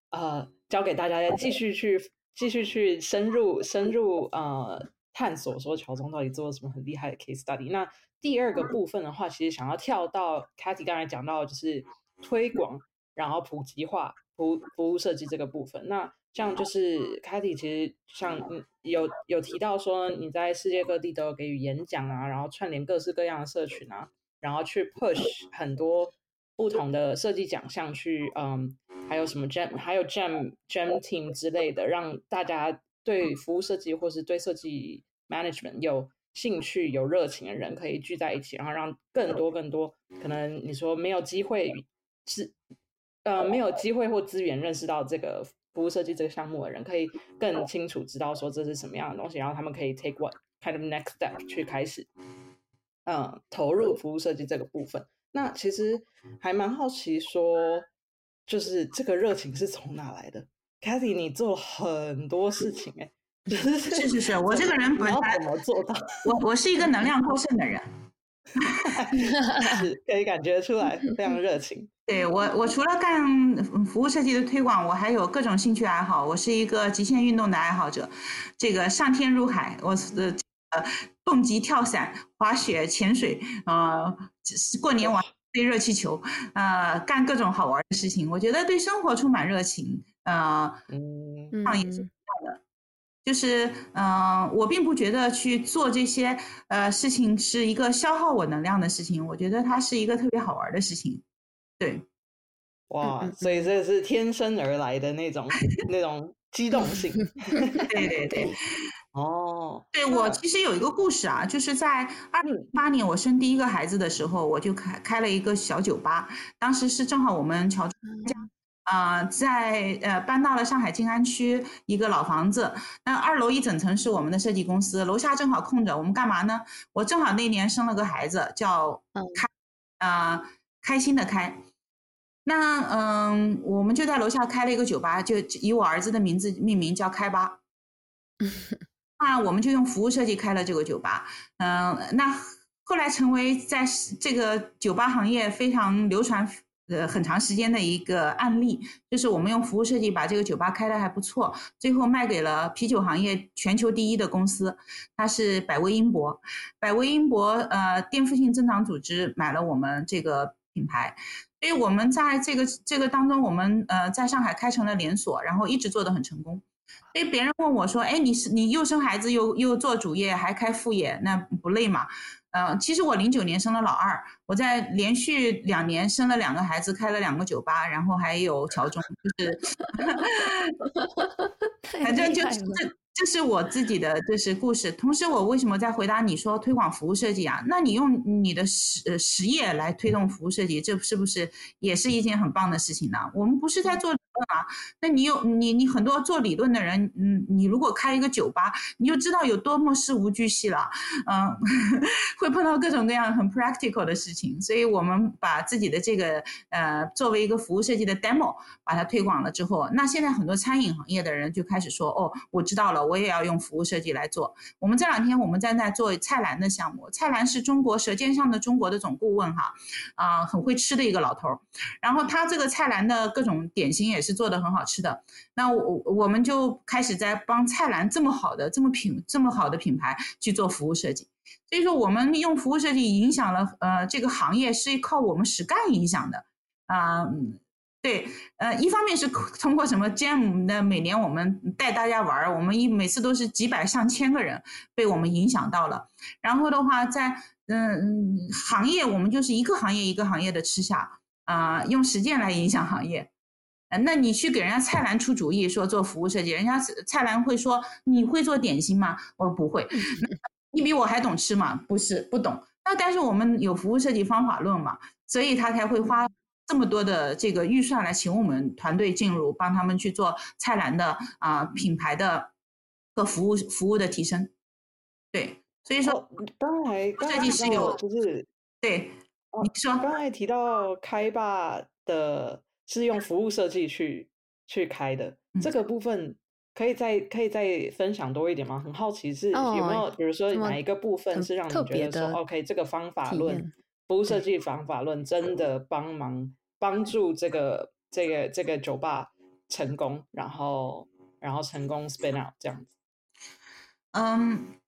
呃，交给大家再继续去继续去深入深入呃探索，说乔中到底做了什么很厉害的 case study。那第二个部分的话，其实想要跳到 Cathy 刚才讲到，就是推广。然后普及化服服务设计这个部分，那像就是 k a t y 其实像有有提到说你在世界各地都有给予演讲啊，然后串联各式各样的社群啊，然后去 push 很多不同的设计奖项去，嗯，还有什么 jam，还有 jam jam Team 之类的，让大家对服务设计或是对设计 management 有兴趣、有热情的人可以聚在一起，然后让更多更多可能你说没有机会是。呃，没有机会或资源认识到这个服务设计这个项目的人，可以更清楚知道说这是什么样的东西，然后他们可以 take what kind of next step 去开始，嗯，投入服务设计这个部分。那其实还蛮好奇，说就是这个热情是从哪来的？Cathy，你做了很多事情，哎，是是是，我这个人本来怎么做到？我我是一个能量过剩的人。是可以感觉出来，非常热情。对我，我除了干服务设计的推广，我还有各种兴趣爱好。我是一个极限运动的爱好者，这个上天入海，我的呃蹦极、跳伞、滑雪、潜水，呃，过年玩飞热气球，呃，干各种好玩的事情。我觉得对生活充满热情，呃，嗯，创业是。就是，嗯，我并不觉得去做这些呃事情是一个消耗我能量的事情，我觉得它是一个特别好玩的事情。对，哇，所以这是天生而来的那种那种机动性。对对对，哦，对我其实有一个故事啊，就是在二零零八年我生第一个孩子的时候，我就开开了一个小酒吧，当时是正好我们乔家。啊，在呃搬到了上海静安区一个老房子，那二楼一整层是我们的设计公司，楼下正好空着，我们干嘛呢？我正好那年生了个孩子，叫开啊开心的开，那嗯，我们就在楼下开了一个酒吧，就以我儿子的名字命名，叫开吧。那我们就用服务设计开了这个酒吧，嗯，那后来成为在这个酒吧行业非常流传。呃，很长时间的一个案例，就是我们用服务设计把这个酒吧开的还不错，最后卖给了啤酒行业全球第一的公司，它是百威英博。百威英博呃颠覆性增长组织买了我们这个品牌，所以我们在这个这个当中，我们呃在上海开成了连锁，然后一直做得很成功。所以别人问我说：“哎，你是你又生孩子又又做主业还开副业，那不累吗？”嗯，其实我零九年生了老二，我在连续两年生了两个孩子，开了两个酒吧，然后还有乔中，就是，反正就这。这是我自己的，就是故事。同时，我为什么在回答你说推广服务设计啊？那你用你的实实业来推动服务设计，这是不是也是一件很棒的事情呢？我们不是在做理论啊。那你有你你很多做理论的人，嗯，你如果开一个酒吧，你就知道有多么事无巨细了，嗯，会碰到各种各样很 practical 的事情。所以我们把自己的这个呃作为一个服务设计的 demo，把它推广了之后，那现在很多餐饮行业的人就开始说，哦，我知道了。我也要用服务设计来做。我们这两天我们在那做菜篮的项目，菜篮是中国舌尖上的中国的总顾问哈，啊，很会吃的一个老头儿。然后他这个菜篮的各种点心也也是做的很好吃的。那我我们就开始在帮蔡澜这么好的这么品这么好的品牌去做服务设计。所以说我们用服务设计影响了呃这个行业是靠我们实干影响的啊。对，呃，一方面是通过什么 Jam 的每年我们带大家玩儿，我们一每次都是几百上千个人被我们影响到了。然后的话，在嗯行业，我们就是一个行业一个行业的吃下啊，用实践来影响行业。那你去给人家蔡澜出主意说做服务设计，人家蔡澜会说你会做点心吗？我说不会。你比我还懂吃吗？不是，不懂。那但是我们有服务设计方法论嘛，所以他才会花。这么多的这个预算来请我们团队进入，帮他们去做菜篮的啊品牌的和服务服务的提升。对，所以说刚才设计师有就是对你说刚才提到开吧的是用服务设计去去开的这个部分，可以再可以再分享多一点吗？很好奇是有没有比如说哪一个部分是让你觉得说 OK 这个方法论服务设计方法论真的帮忙。帮助这个这个这个酒吧成功，然后然后成功 spin out 这样子。嗯，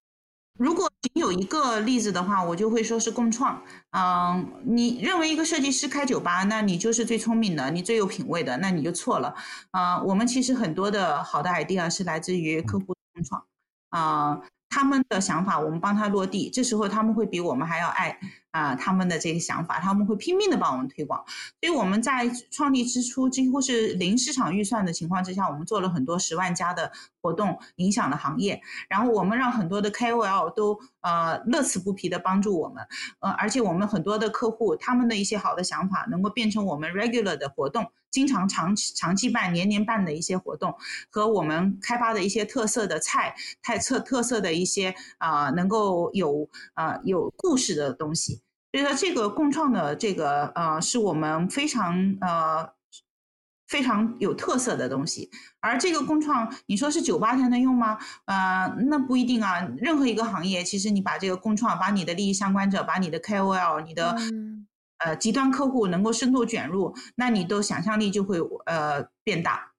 如果仅有一个例子的话，我就会说是共创。嗯，你认为一个设计师开酒吧，那你就是最聪明的，你最有品位的，那你就错了。啊，我们其实很多的好的 idea 是来自于客户共创。啊，他们的想法我们帮他落地，这时候他们会比我们还要爱。啊，他们的这个想法，他们会拼命的帮我们推广，所以我们在创立之初几乎是零市场预算的情况之下，我们做了很多十万加的活动，影响了行业。然后我们让很多的 KOL 都呃乐此不疲的帮助我们，呃，而且我们很多的客户他们的一些好的想法，能够变成我们 regular 的活动，经常长期长期办、年年办的一些活动，和我们开发的一些特色的菜、太特特色的一些啊，能够有啊有故事的东西。所以说，这个共创的这个呃，是我们非常呃非常有特色的东西。而这个共创，你说是酒吧才能用吗？呃，那不一定啊。任何一个行业，其实你把这个共创，把你的利益相关者，把你的 KOL，你的呃极端客户能够深度卷入，那你的想象力就会呃变大。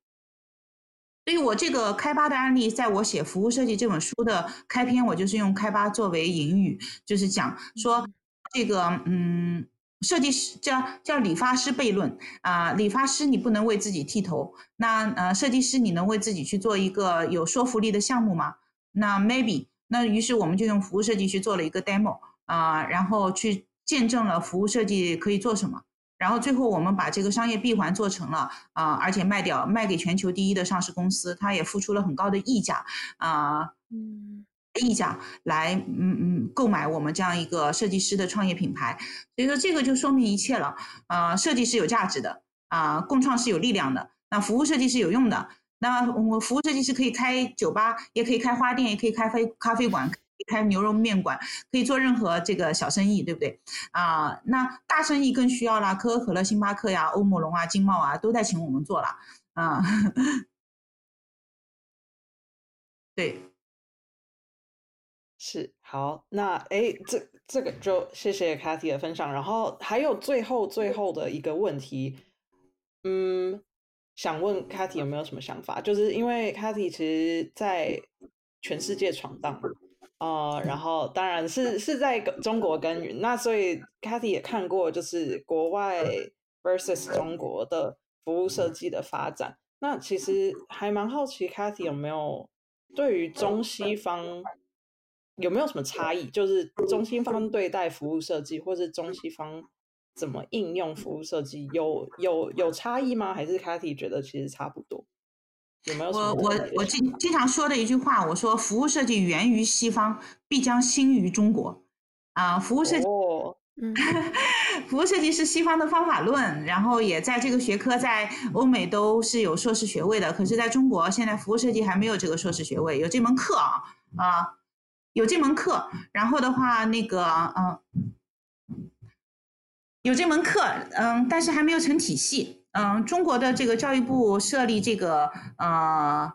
所以我这个开发的案例，在我写《服务设计》这本书的开篇，我就是用开发作为引语，就是讲说。这个嗯，设计师叫叫理发师悖论啊，理发师你不能为自己剃头，那呃，设计师你能为自己去做一个有说服力的项目吗？那 maybe，那于是我们就用服务设计去做了一个 demo 啊，然后去见证了服务设计可以做什么，然后最后我们把这个商业闭环做成了啊，而且卖掉卖给全球第一的上市公司，它也付出了很高的溢价啊。嗯。溢价来，嗯嗯，购买我们这样一个设计师的创业品牌，所以说这个就说明一切了。啊，设计是有价值的，啊，共创是有力量的。那服务设计是有用的。那我服务设计师可以开酒吧，也可以开花店，也可以开啡咖啡馆，开牛肉面馆，可以做任何这个小生意，对不对？啊，那大生意更需要啦，可口可乐、星巴克呀、欧姆龙啊、金茂啊，都在请我们做了。啊，对，是好。那哎，这这个就谢谢 Kathy 的分享。然后还有最后最后的一个问题，嗯。想问 Kathy 有没有什么想法？就是因为 Kathy 其实在全世界闯荡，呃，然后当然是是在中国耕耘，那所以 Kathy 也看过就是国外 versus 中国的服务设计的发展。那其实还蛮好奇 Kathy 有没有对于中西方有没有什么差异？就是中西方对待服务设计，或是中西方。怎么应用服务设计有有有差异吗？还是 Kathy 觉得其实差不多？有没有？我我我经经常说的一句话，我说服务设计源于西方，必将兴于中国。啊，服务设计，服务设计是西方的方法论，然后也在这个学科在欧美都是有硕士学位的，可是在中国现在服务设计还没有这个硕士学位，有这门课啊啊，有这门课，然后的话那个嗯。有这门课，嗯，但是还没有成体系，嗯，中国的这个教育部设立这个呃，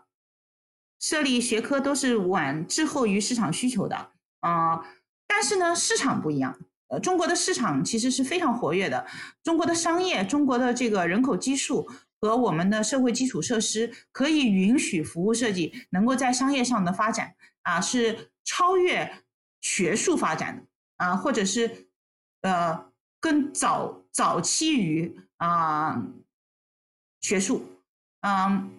设立学科都是晚滞后于市场需求的，啊，但是呢，市场不一样，呃，中国的市场其实是非常活跃的，中国的商业，中国的这个人口基数和我们的社会基础设施可以允许服务设计能够在商业上的发展，啊，是超越学术发展的，啊，或者是呃。更早早期于啊学术，嗯，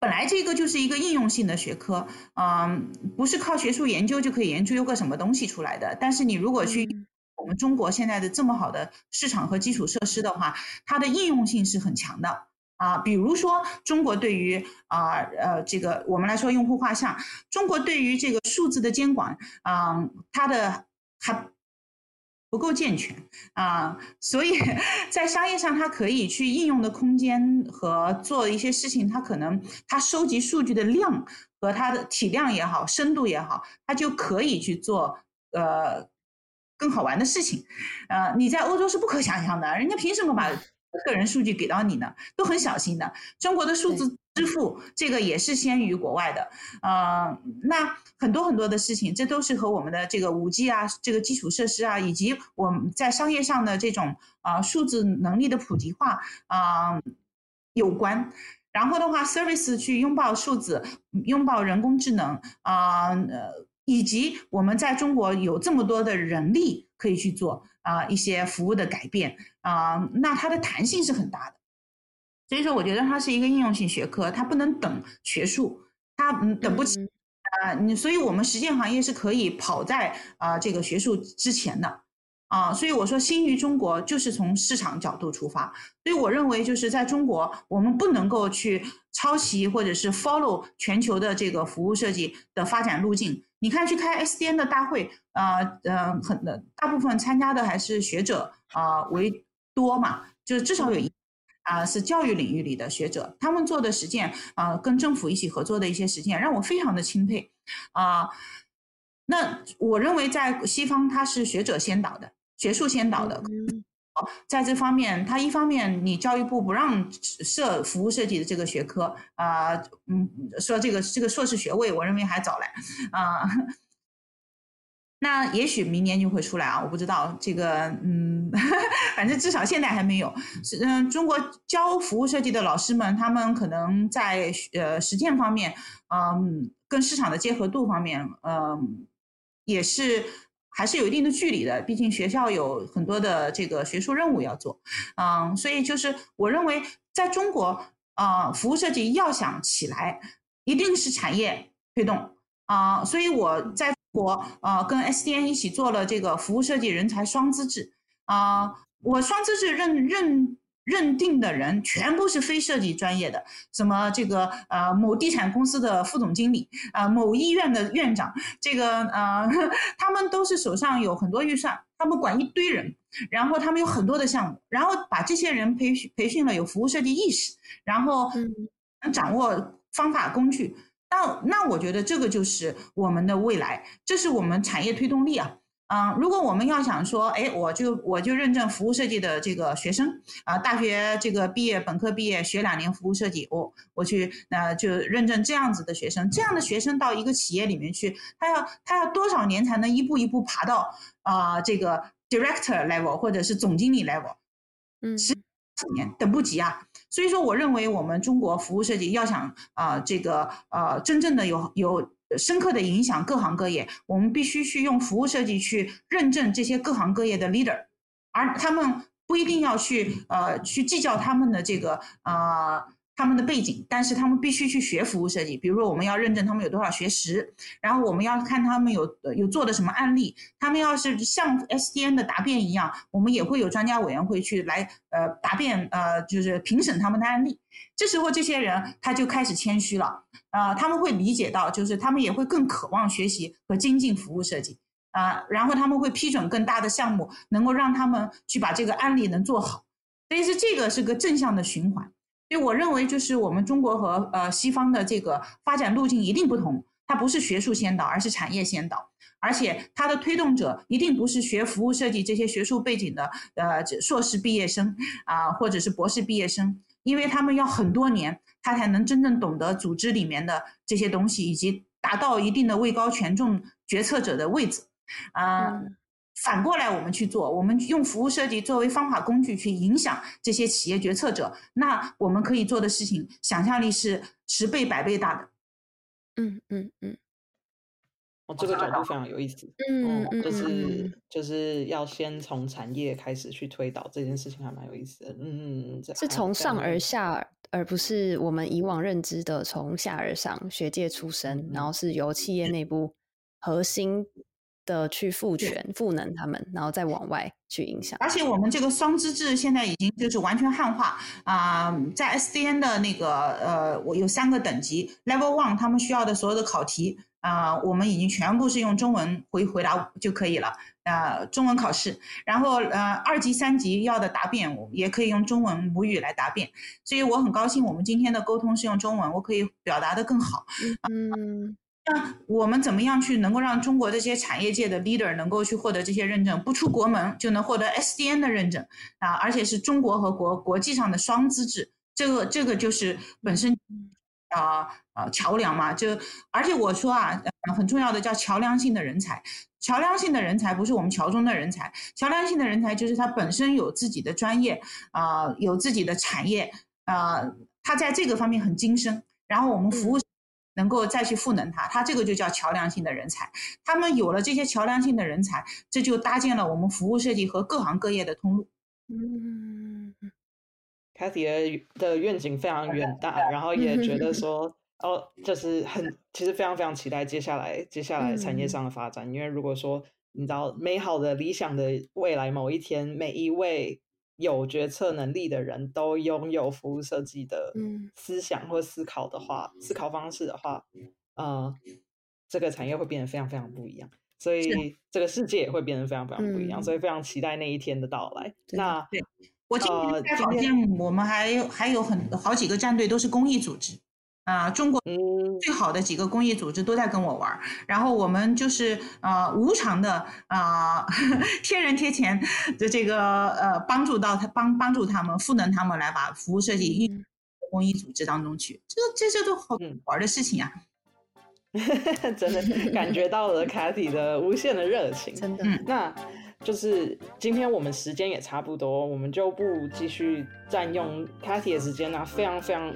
本来这个就是一个应用性的学科，嗯，不是靠学术研究就可以研究个什么东西出来的。但是你如果去我们中国现在的这么好的市场和基础设施的话，它的应用性是很强的啊。比如说中国对于啊呃这个我们来说用户画像，中国对于这个数字的监管啊，它的还。不够健全啊，所以在商业上，它可以去应用的空间和做一些事情，它可能它收集数据的量和它的体量也好，深度也好，它就可以去做呃更好玩的事情。呃，你在欧洲是不可想象的，人家凭什么把个人数据给到你呢？都很小心的。中国的数字。支付这个也是先于国外的，呃，那很多很多的事情，这都是和我们的这个五 G 啊，这个基础设施啊，以及我们在商业上的这种啊数字能力的普及化啊有关。然后的话，service 去拥抱数字，拥抱人工智能啊，呃，以及我们在中国有这么多的人力可以去做啊一些服务的改变啊，那它的弹性是很大的。所以说，我觉得它是一个应用性学科，它不能等学术，它嗯等不起啊。你所以，我们实践行业是可以跑在啊这个学术之前的啊。所以我说，新于中国就是从市场角度出发。所以我认为，就是在中国，我们不能够去抄袭或者是 follow 全球的这个服务设计的发展路径。你看，去开 SDN 的大会啊，嗯，很的大部分参加的还是学者啊为多嘛，就是至少有一。啊，是教育领域里的学者，他们做的实践啊，跟政府一起合作的一些实践，让我非常的钦佩啊。那我认为在西方，他是学者先导的，学术先导的。在这方面，他一方面你教育部不让设服务设计的这个学科啊，嗯，说这个这个硕士学位，我认为还早嘞啊。那也许明年就会出来啊，我不知道这个，嗯，反正至少现在还没有。是，嗯，中国教服务设计的老师们，他们可能在呃实践方面，嗯，跟市场的结合度方面，嗯，也是还是有一定的距离的。毕竟学校有很多的这个学术任务要做，嗯，所以就是我认为，在中国，啊，服务设计要想起来，一定是产业推动啊，所以我在。国呃跟 SDN 一起做了这个服务设计人才双资质啊，我双资质认认认定的人全部是非设计专业的，什么这个呃某地产公司的副总经理啊，某医院的院长，这个呃 他们都是手上有很多预算，他们管一堆人，然后他们有很多的项目，然后把这些人培训培训了有服务设计意识，然后掌握方法工具。那那我觉得这个就是我们的未来，这是我们产业推动力啊。嗯，如果我们要想说，哎，我就我就认证服务设计的这个学生啊，大学这个毕业，本科毕业学两年服务设计，我我去那就认证这样子的学生，这样的学生到一个企业里面去，他要他要多少年才能一步一步爬到啊这个 director level 或者是总经理 level？嗯，十几年等不及啊。所以说，我认为我们中国服务设计要想啊这个呃真正的有有。深刻的影响各行各业，我们必须去用服务设计去认证这些各行各业的 leader，而他们不一定要去呃去计较他们的这个呃。他们的背景，但是他们必须去学服务设计。比如说，我们要认证他们有多少学时，然后我们要看他们有有做的什么案例。他们要是像 SDN 的答辩一样，我们也会有专家委员会去来呃答辩呃就是评审他们的案例。这时候这些人他就开始谦虚了啊，他们会理解到，就是他们也会更渴望学习和精进服务设计啊，然后他们会批准更大的项目，能够让他们去把这个案例能做好。所以是这个是个正向的循环。所以我认为，就是我们中国和呃西方的这个发展路径一定不同，它不是学术先导，而是产业先导，而且它的推动者一定不是学服务设计这些学术背景的呃硕士毕业生啊，或者是博士毕业生，因为他们要很多年，他才能真正懂得组织里面的这些东西，以及达到一定的位高权重决策者的位置，啊。反过来，我们去做，我们用服务设计作为方法工具去影响这些企业决策者，那我们可以做的事情，想象力是十倍、百倍大的。嗯嗯嗯。哦，这个角度非常有意思。嗯嗯，就是就是要先从产业开始去推导这件事情，还蛮有意思的。嗯嗯嗯，是从上而下，而不是我们以往认知的从下而上，学界出身，然后是由企业内部核心。的去赋权、赋能他们，然后再往外去影响。而且我们这个双资质现在已经就是完全汉化啊，在 SDN 的那个呃，我有三个等级，Level One 他们需要的所有的考题啊，我们已经全部是用中文回回答就可以了啊，中文考试。然后呃，二级、三级要的答辩我也可以用中文母语来答辩，所以我很高兴我们今天的沟通是用中文，我可以表达的更好。嗯。那我们怎么样去能够让中国这些产业界的 leader 能够去获得这些认证？不出国门就能获得 SDN 的认证啊，而且是中国和国国际上的双资质，这个这个就是本身啊啊桥梁嘛。就而且我说啊，很重要的叫桥梁性的人才。桥梁性的人才不是我们桥中的人才，桥梁性的人才就是他本身有自己的专业啊，有自己的产业啊，他在这个方面很精深。然后我们服务。能够再去赋能他，他这个就叫桥梁性的人才。他们有了这些桥梁性的人才，这就搭建了我们服务设计和各行各业的通路。嗯，Cathy 的的愿景非常远大，然后也觉得说，哦，就是很其实非常非常期待接下来接下来产业上的发展。因为如果说你知道美好的理想的未来某一天，每一位。有决策能力的人都拥有服务设计的思想或思考的话，思考方式的话，呃，这个产业会变得非常非常不一样，所以这个世界也会变得非常非常不一样，所以非常期待那一天的到来。那我今天在保健，我们还有还有很好几个战队都是公益组织。啊，中国最好的几个公益组织都在跟我玩儿，然后我们就是呃无偿的啊，贴人贴钱的这个呃帮助到他帮帮助他们赋能他们来把服务设计运公益组织当中去，这这些都好玩的事情啊，真的感觉到了 Cathy 的无限的热情，真的，那。就是今天我们时间也差不多，我们就不继续占用 Cathy 的时间了。非常非常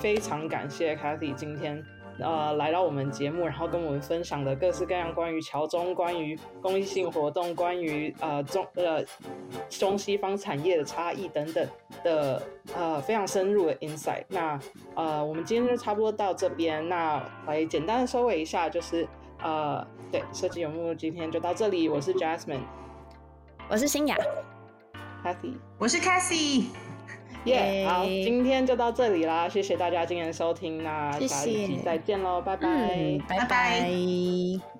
非常感谢 Cathy 今天呃来到我们节目，然后跟我们分享的各式各样关于桥中、关于公益性活动、关于呃中呃中西方产业的差异等等的呃非常深入的 insight。那呃我们今天就差不多到这边，那来简单的收尾一下，就是呃对设计有木今天就到这里，我是 Jasmine。我是新雅，Cathy，我是 Cathy，耶，好，今天就到这里啦，谢谢大家今天收听，那下一期再见喽，拜拜，拜拜。